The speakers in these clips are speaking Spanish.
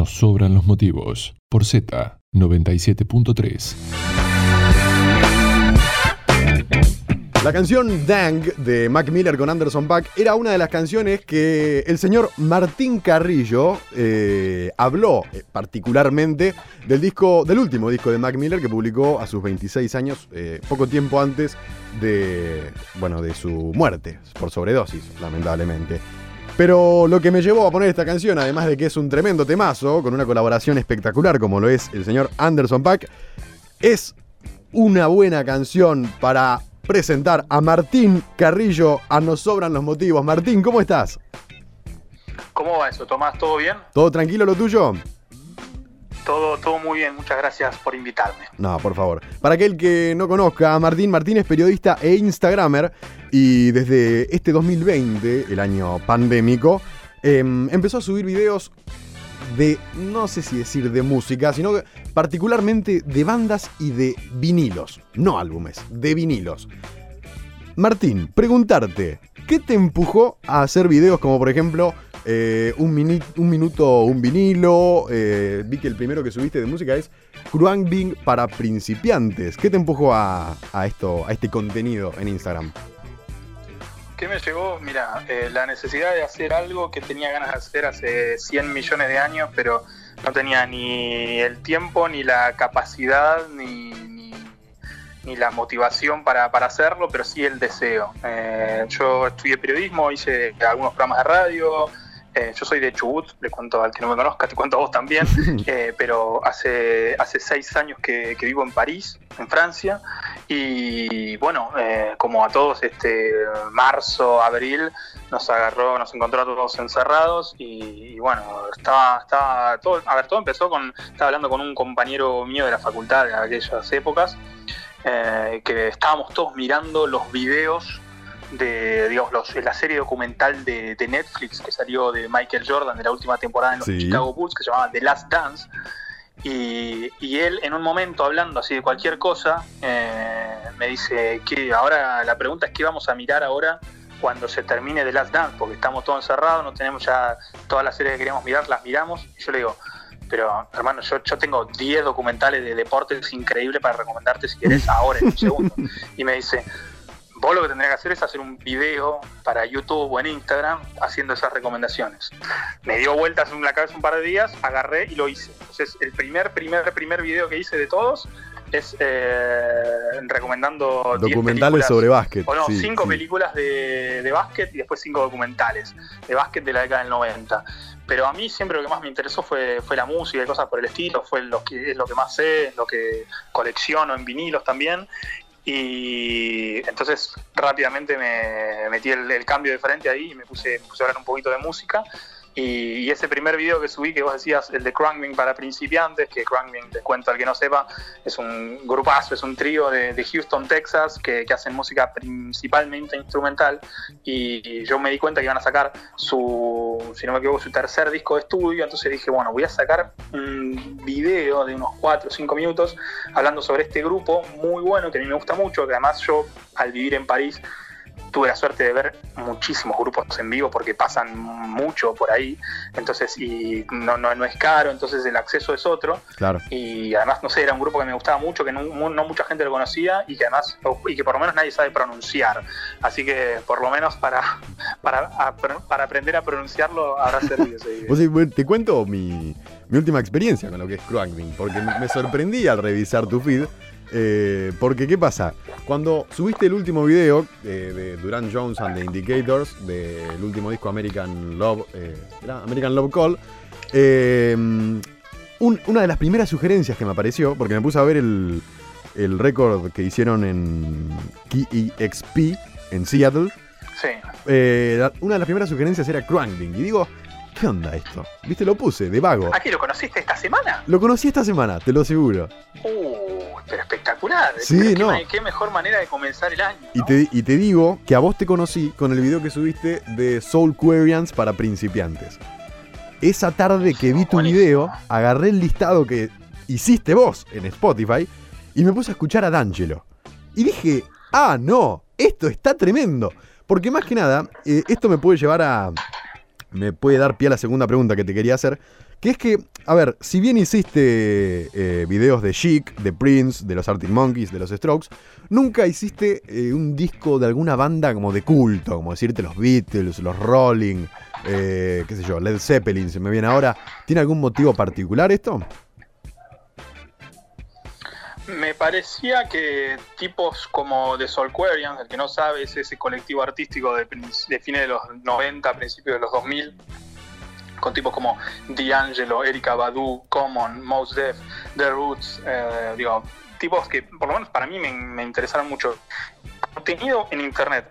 Nos sobran los motivos. Por Z 97.3. La canción Dang de Mac Miller con Anderson Pack era una de las canciones que el señor Martín Carrillo eh, habló eh, particularmente del disco, del último disco de Mac Miller que publicó a sus 26 años, eh, poco tiempo antes de, bueno, de su muerte por sobredosis, lamentablemente. Pero lo que me llevó a poner esta canción, además de que es un tremendo temazo, con una colaboración espectacular como lo es el señor Anderson Pack, es una buena canción para presentar a Martín Carrillo a Nos Sobran los Motivos. Martín, ¿cómo estás? ¿Cómo va eso, Tomás? ¿Todo bien? ¿Todo tranquilo lo tuyo? Todo, todo muy bien, muchas gracias por invitarme. No, por favor. Para aquel que no conozca Martín, Martín es periodista e Instagramer y desde este 2020, el año pandémico, em, empezó a subir videos de, no sé si decir de música, sino particularmente de bandas y de vinilos, no álbumes, de vinilos. Martín, preguntarte, ¿qué te empujó a hacer videos como por ejemplo eh, un, un, minuto, un vinilo? Eh, vi que el primero que subiste de música es Cruangbing para principiantes. ¿Qué te empujó a, esto, a este contenido en Instagram? ¿Qué me llegó? Mira, eh, la necesidad de hacer algo que tenía ganas de hacer hace 100 millones de años, pero no tenía ni el tiempo, ni la capacidad, ni, ni, la motivación para, hacerlo, pero sí el deseo. Eh, yo estudié periodismo, hice algunos programas de radio, eh, yo soy de Chubut, le cuento al que no me conozca, te cuento a vos también, eh, pero hace, hace seis años que, vivo en París, en Francia, y bueno, eh, como a todos, este marzo, abril, nos agarró, nos encontró a todos encerrados y, bueno, estaba, estaba todo, a ver, todo empezó con, estaba hablando con un compañero mío de la facultad de aquellas épocas, que estábamos todos mirando los videos de digamos, la serie documental de, Netflix que salió de Michael Jordan de la última temporada en los Chicago Bulls, que se llamaba The Last Dance. Y, él en un momento hablando así de cualquier cosa, eh, me dice que ahora la pregunta es qué vamos a mirar ahora cuando se termine The Last Dance, porque estamos todos encerrados, no tenemos ya todas las series que queríamos mirar, las miramos. Y yo le digo, pero hermano, yo, yo tengo 10 documentales de deportes increíbles para recomendarte si quieres ahora en un segundo. Y me dice, Vos lo que tendrías que hacer es hacer un video para YouTube o en Instagram haciendo esas recomendaciones. Me dio vueltas en la cabeza un par de días, agarré y lo hice. Entonces, el primer, primer, primer video que hice de todos es eh, recomendando documentales sobre básquet. O no, cinco películas de, de, básquet y después cinco documentales de básquet de la década del 90. Pero a mí siempre lo que más me interesó fue, fue la música y cosas por el estilo, fue lo que, es lo que más sé, lo que colecciono en vinilos también. Y entonces rápidamente me metí el, cambio de frente ahí y me puse, me puse a hablar un poquito de música. Y, ese primer video que subí, que vos decías, el de Crankbing para principiantes, que Crankbing, te cuento al que no sepa, es un grupazo, es un trío de, Houston, Texas, que, hacen música principalmente instrumental. Y, yo me di cuenta que iban a sacar su, si no me equivoco, su tercer disco de estudio. Entonces dije, bueno, voy a sacar un video de unos 4 o 5 minutos hablando sobre este grupo muy bueno, que a mí me gusta mucho, que además yo, al vivir en París, tuve la suerte de ver muchísimos grupos en vivo porque pasan mucho por ahí, entonces, y no, no, no es caro, entonces el acceso es otro. Claro. Y además, no sé, era un grupo que me gustaba mucho, que no, mucha gente lo conocía y que además, y que por lo menos nadie sabe pronunciar. Así que por lo menos para, para, para aprender a pronunciarlo habrá servido ese te cuento mi, mi última experiencia con lo que es Cruangling, porque me sorprendí al revisar tu feed eh, porque, ¿qué pasa? Cuando subiste el último video de Duran Jones and the Indicators, del último disco American Love, eh, American Love Call, eh, una de las primeras sugerencias que me apareció, porque me puse a ver el, el récord que hicieron en KEXP en Seattle. Sí. una de las primeras sugerencias era Crumbling. Y digo, ¿qué onda esto? ¿Viste? Lo puse, de vago. ¿Aquí lo conociste esta semana? Lo conocí esta semana, te lo aseguro. Uh, pero espectacular. Sí, no. Qué, mejor manera de comenzar el año. Y, te, y te digo que a vos te conocí con el video que subiste de Soul Quarians para principiantes. Esa tarde que vi tu video, agarré el listado que hiciste vos en Spotify y me puse a escuchar a D'Angelo. Y dije, ah, no, esto está tremendo. Porque más que nada, eh, esto me puede llevar a, me puede dar pie a la segunda pregunta que te quería hacer, que es que, a ver, si bien hiciste eh, videos de Chic, de Prince, de los Arctic Monkeys, de los Strokes, nunca hiciste eh, un disco de alguna banda como de culto, como decirte los Beatles, los Rolling, eh, qué sé yo, Led Zeppelin, se me viene ahora. ¿Tiene algún motivo particular esto? Me parecía que tipos como The Soulquarians, el que no sabe, es ese colectivo artístico de, de fines de los 90, principios de los 2000, con tipos como D'Angelo, Erika Badu, Common, Mos Def, The Roots, eh, digo, tipos que por lo menos para mí me, interesaron mucho. Contenido en internet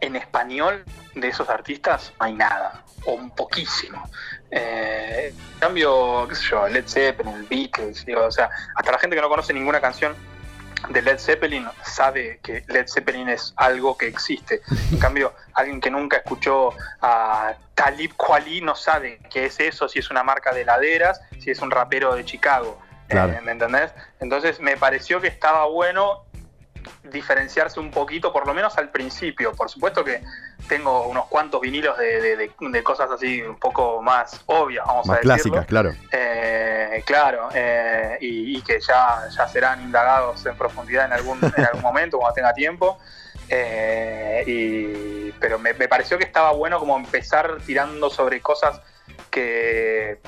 en español de esos artistas no hay nada, o un poquísimo. Eh, en cambio, qué sé yo, Led Zeppelin, Beatles, digo, o sea, hasta la gente que no conoce ninguna canción de Led Zeppelin sabe que Led Zeppelin es algo que existe. En cambio, alguien que nunca escuchó a Talib Kweli no sabe qué es eso, si es una marca de heladeras, si es un rapero de Chicago. Eh, ¿Me entendés? Entonces me pareció que estaba bueno diferenciarse un poquito, por lo menos al principio. Por supuesto que tengo unos cuantos vinilos de, cosas así un poco más obvias, vamos a decirlo. clásicas, claro. Eh, claro, eh, y, que ya, ya serán indagados en profundidad en algún, en algún momento, cuando tenga tiempo. Eh, pero me, pareció que estaba bueno como empezar tirando sobre cosas que,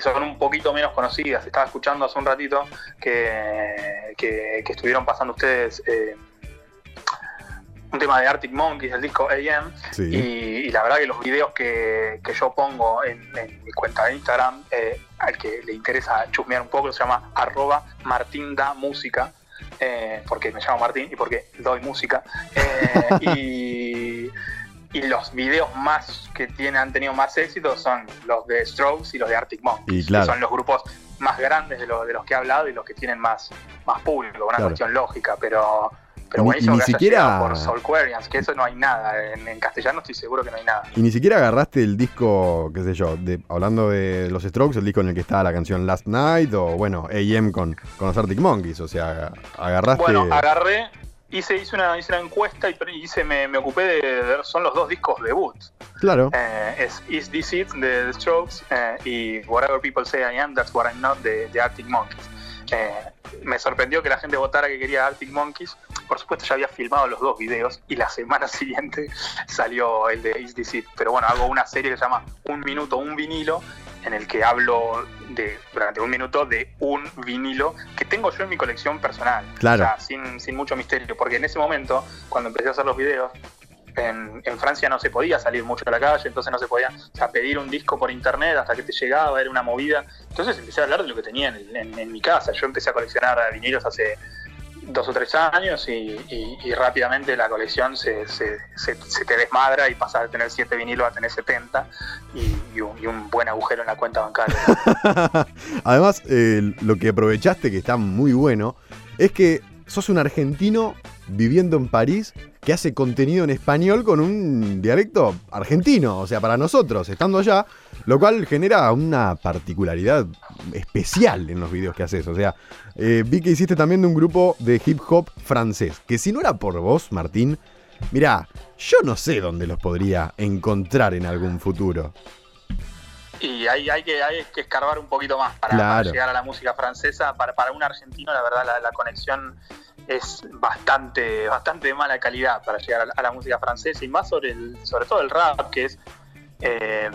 son un poquito menos conocidas. Estaba escuchando hace un ratito que, que, estuvieron pasando ustedes eh, un tema de Arctic Monkeys, el disco AM, y, la verdad que los videos que, yo pongo en, mi cuenta de Instagram, eh, al que le interesa chusmear un poco, se llama arroba martindamúsica, eh, porque me llamo Martín y porque doy música. y y los videos más que tienen, han tenido más éxito son los de Strokes y los de Arctic Monkeys, que son los grupos más grandes de, de los que he hablado y los que tienen más, más público, una cuestión lógica, pero, pero que siquiera por Soulquarians, que eso no hay nada, en, castellano estoy seguro que no hay nada. Y ni siquiera agarraste el disco, qué sé yo, de, hablando de los Strokes, el disco en el que está la canción Last Night o bueno, AM con, con los Arctic Monkeys, o sea, agarraste... Bueno, agarré hice, hice, una, hice una encuesta y hice, me, me ocupé de, ver, son los dos discos debut. Claro. Eh, es Is This It de The Strokes eh, y Whatever People Say I Am, That's What I'm Not de, de Arctic Monkeys. Eh, me sorprendió que la gente votara que quería Arctic Monkeys. Por supuesto, ya había filmado los dos videos y la semana siguiente salió el de Is This It. Pero bueno, hago una serie que se llama Un Minuto, Un Vinilo en el que hablo de, durante un minuto de un vinilo que tengo yo en mi colección personal. Claro. O sea, sin, sin mucho misterio. Porque en ese momento, cuando empecé a hacer los videos, en, Francia no se podía salir mucho a la calle, entonces no se podía pedir un disco por internet hasta que te llegaba, era una movida. Entonces empecé a hablar de lo que tenía en, mi casa. Yo empecé a coleccionar vinilos hace dos o tres años y, rápidamente la colección se, se, te desmadra y pasas de tener siete vinilos a tener 70 y, un, buen agujero en la cuenta bancaria. Además, eh, lo que aprovechaste, que está muy bueno, es que sos un argentino viviendo en París que hace contenido en español con un dialecto argentino, o sea, para nosotros, estando allá, lo cual genera una particularidad especial en los videos que haces. O sea, eh, vi que hiciste también de un grupo de hip hop francés, que si no era por vos, Martín, mirá, yo no sé dónde los podría encontrar en algún futuro. Y hay, hay, que, hay que escarbar un poquito más para, llegar a la música francesa. Para, para un argentino, la verdad, la conexión es bastante, bastante de mala calidad para llegar a la, música francesa y más sobre, el, sobre todo el rap, que es, eh,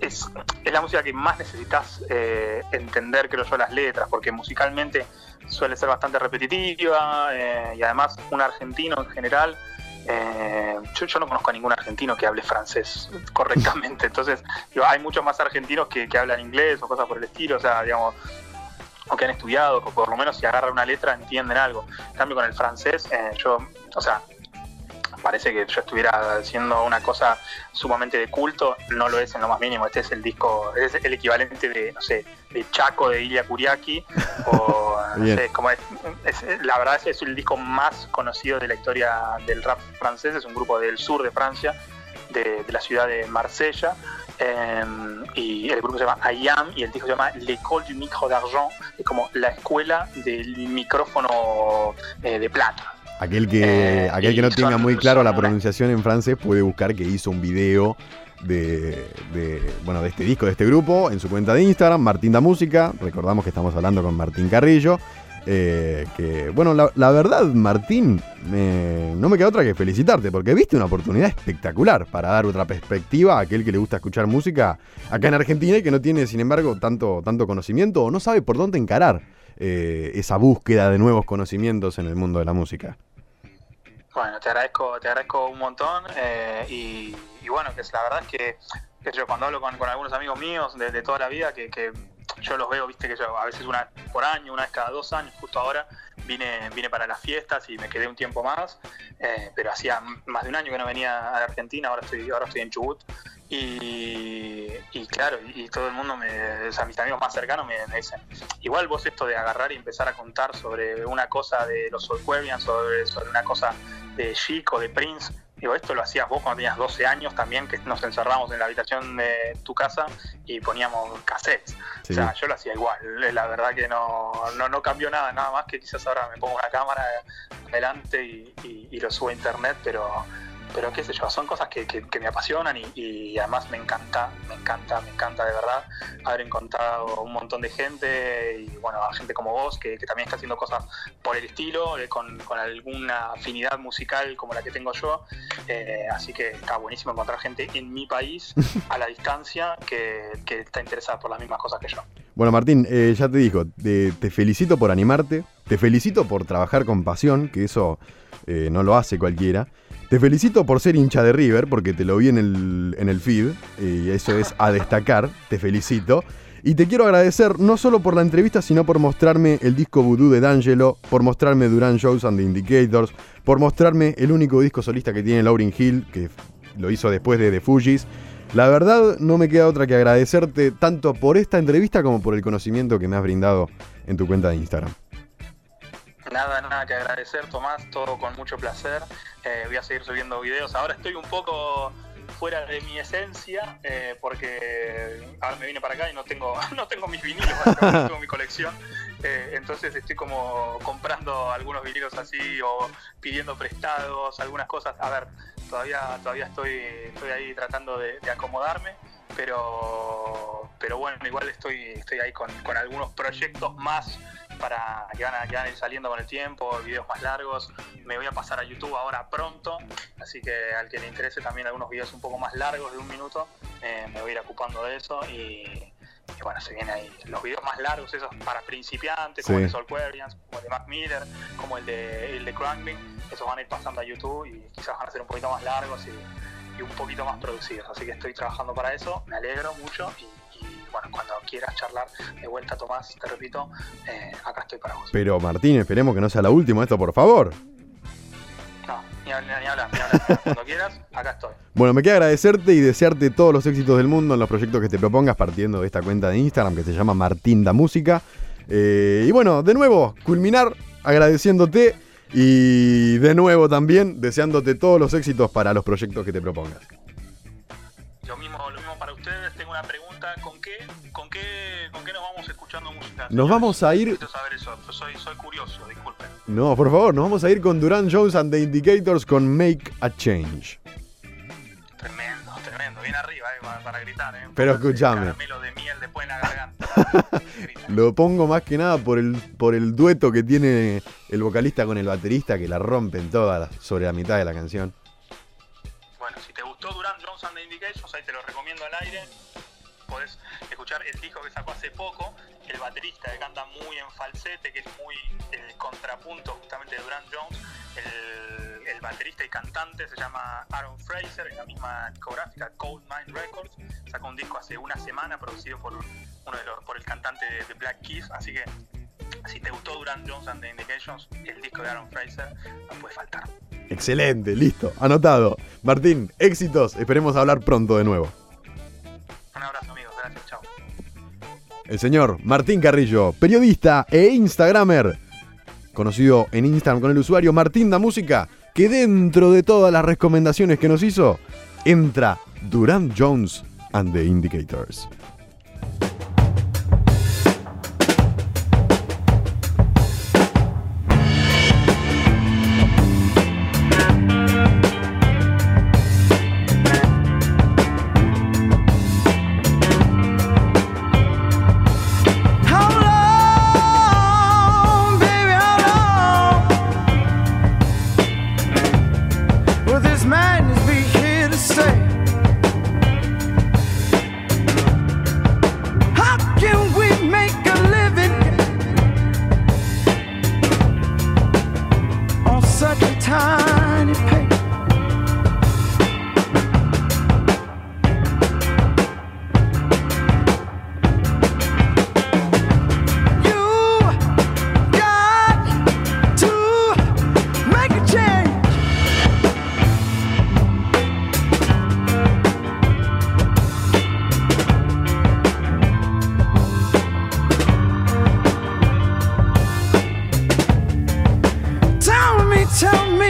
es, la música que más necesitas eh, entender, creo yo, las letras, porque musicalmente suele ser bastante repetitiva eh, y además un argentino en general. yo, no conozco a ningún argentino que hable francés correctamente, entonces hay muchos más argentinos que, que hablan inglés o cosas por el estilo, o sea, digamos, o que han estudiado, o por lo menos si agarran una letra entienden algo. En cambio con el francés, eh, yo, o sea, parece que yo estuviera haciendo una cosa sumamente de culto, no lo es en lo más mínimo. Este es el disco, es el equivalente de, no sé, de Chaco de Ilya Kuriaki, o no sé, como es, la verdad es, es el disco más conocido de la historia del rap francés, es un grupo del sur de Francia, de, de la ciudad de Marsella. Em, y el grupo se llama IAM y el disco se llama L'École du Micro d'Argent, es como la escuela del micrófono eh, de plata. Aquel que, eh, aquel que no tenga muy claro la pronunciación en francés puede buscar que hizo un video de, de, bueno, de este disco, de este grupo, en su cuenta de Instagram, Martín da Música. Recordamos que estamos hablando con Martín Carrillo. Eh, que, bueno, la, verdad, Martín, no me queda otra que felicitarte, porque viste una oportunidad espectacular para dar otra perspectiva a aquel que le gusta escuchar música acá en Argentina y que no tiene, sin embargo, tanto, tanto conocimiento o no sabe por dónde encarar eh, esa búsqueda de nuevos conocimientos en el mundo de la música. Bueno, te agradezco, te agradezco un montón eh, y, bueno, que la verdad es que, yo cuando hablo con, algunos amigos míos de, toda la vida, que, yo los veo, viste que yo a veces una por año, una vez cada dos años, justo ahora vine, vine para las fiestas y me quedé un tiempo más, eh, pero hacía más de un año que no venía a Argentina, ahora estoy, ahora estoy en Chubut. Y, claro, y, todo el mundo, me, o sea, mis amigos más cercanos me, dicen, igual vos esto de agarrar y empezar a contar sobre una cosa de los Soulquarians, sobre, sobre una cosa de Chic o de Prince, digo, esto lo hacías vos cuando tenías 12 años también, que nos encerramos en la habitación de tu casa y poníamos cassettes. O sea, yo lo hacía igual, la verdad que no, no, no cambió nada, nada más que quizás ahora me pongo una cámara delante y, y lo subo a internet, pero pero qué sé yo, son cosas que, me apasionan y, además me encanta, me encanta, me encanta de verdad haber encontrado un montón de gente y bueno, a gente como vos que, también está haciendo cosas por el estilo, eh, con, alguna afinidad musical como la que tengo yo, eh, así que está buenísimo encontrar gente en mi país a la distancia que, está interesada por las mismas cosas que yo. Bueno Martín, eh, ya te digo, te, felicito por animarte, te felicito por trabajar con pasión, que eso no lo hace cualquiera. Te felicito por ser hincha de River, porque te lo vi en el, en el feed, y eso es a destacar, te felicito. Y te quiero agradecer no solo por la entrevista, sino por mostrarme el disco Voodoo de D'Angelo, por mostrarme Duran Shows and the Indicators, por mostrarme el único disco solista que tiene Lauryn Hill, que lo hizo después de The Fugees. La verdad, no me queda otra que agradecerte tanto por esta entrevista como por el conocimiento que me has brindado en tu cuenta de Instagram. Nada, nada que agradecer, Tomás, todo con mucho placer. Eh, voy a seguir subiendo videos. Ahora estoy un poco fuera de mi esencia eh, porque ahora me vine para acá y no tengo no tengo mis vinilos, no tengo mi colección. Eh, entonces estoy como comprando algunos vinilos así o pidiendo prestados, algunas cosas. A ver, todavía todavía estoy estoy ahí tratando de, acomodarme, pero pero bueno, igual estoy estoy ahí con, con algunos proyectos más para que van, a, ir saliendo con el tiempo, videos más largos. Me voy a pasar a YouTube ahora pronto, así que al que le interese también algunos videos un poco más largos de un minuto, eh, me voy a ir ocupando de eso y, bueno, se vienen ahí los videos más largos, esos para principiantes, como el de Solquarians, como el de Mac Miller, como el de, el de esos van a ir pasando a YouTube y quizás van a ser un poquito más largos y, y un poquito más producidos. Así que estoy trabajando para eso, me alegro mucho y bueno, cuando quieras charlar de vuelta, Tomás, te repito, eh, acá estoy para vos. Pero Martín, esperemos que no sea la última esto, por favor. No, ni, hablar, ni hablar, ni hablar. Cuando quieras, acá estoy. Bueno, me queda agradecerte y desearte todos los éxitos del mundo en los proyectos que te propongas partiendo de esta cuenta de Instagram que se llama Martín da Música. Eh, y bueno, de nuevo, culminar agradeciéndote y de nuevo también deseándote todos los éxitos para los proyectos que te propongas. Nos vamos a ir. saber eso, soy, soy curioso, disculpen. No, por favor, nos vamos a ir con Duran Jones and the Indicators con Make a Change. Tremendo, tremendo, bien arriba eh, para, gritar. Eh. Pero escúchame. de miel después en la garganta. Lo pongo más que nada por el, por el dueto que tiene el vocalista con el baterista que la rompen todas sobre la mitad de la canción. Bueno, si te gustó Duran Jones and the Indicators, ahí te lo recomiendo al aire podés escuchar el disco que sacó hace poco, el baterista que canta muy en falsete, que es muy el contrapunto justamente de Durant Jones, el, baterista y cantante se llama Aaron Fraser, en la misma discográfica Cold Mind Records, sacó un disco hace una semana producido por uno de los, por el cantante de, Black Keys, así que si te gustó Durant Jones and the Indications, el disco de Aaron Fraser no puede faltar. Excelente, listo, anotado. Martín, éxitos, esperemos hablar pronto de nuevo. El señor Martín Carrillo, periodista e Instagramer, conocido en Instagram con el usuario Martín da Música, que dentro de todas las recomendaciones que nos hizo, entra Durant Jones and the Indicators. tell me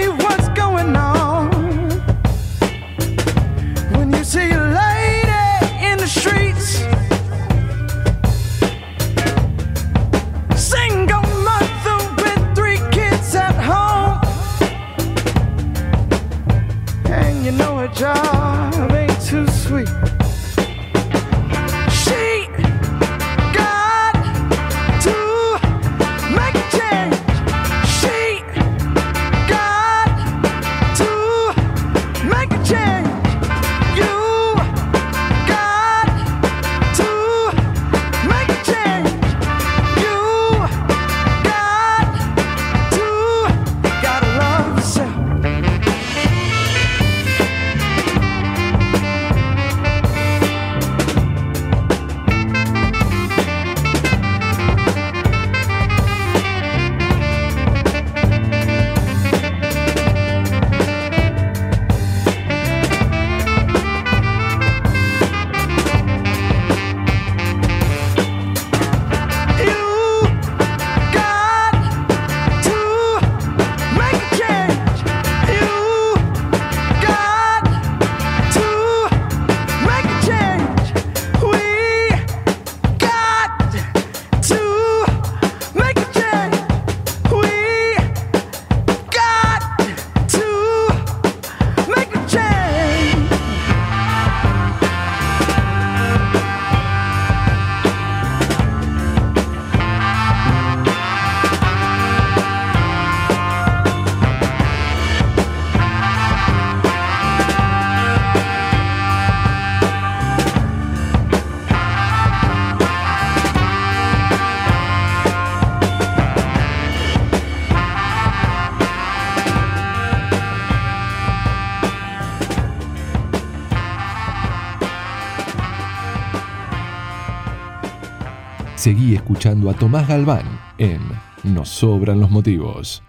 Seguí escuchando a Tomás Galván en Nos Sobran los Motivos.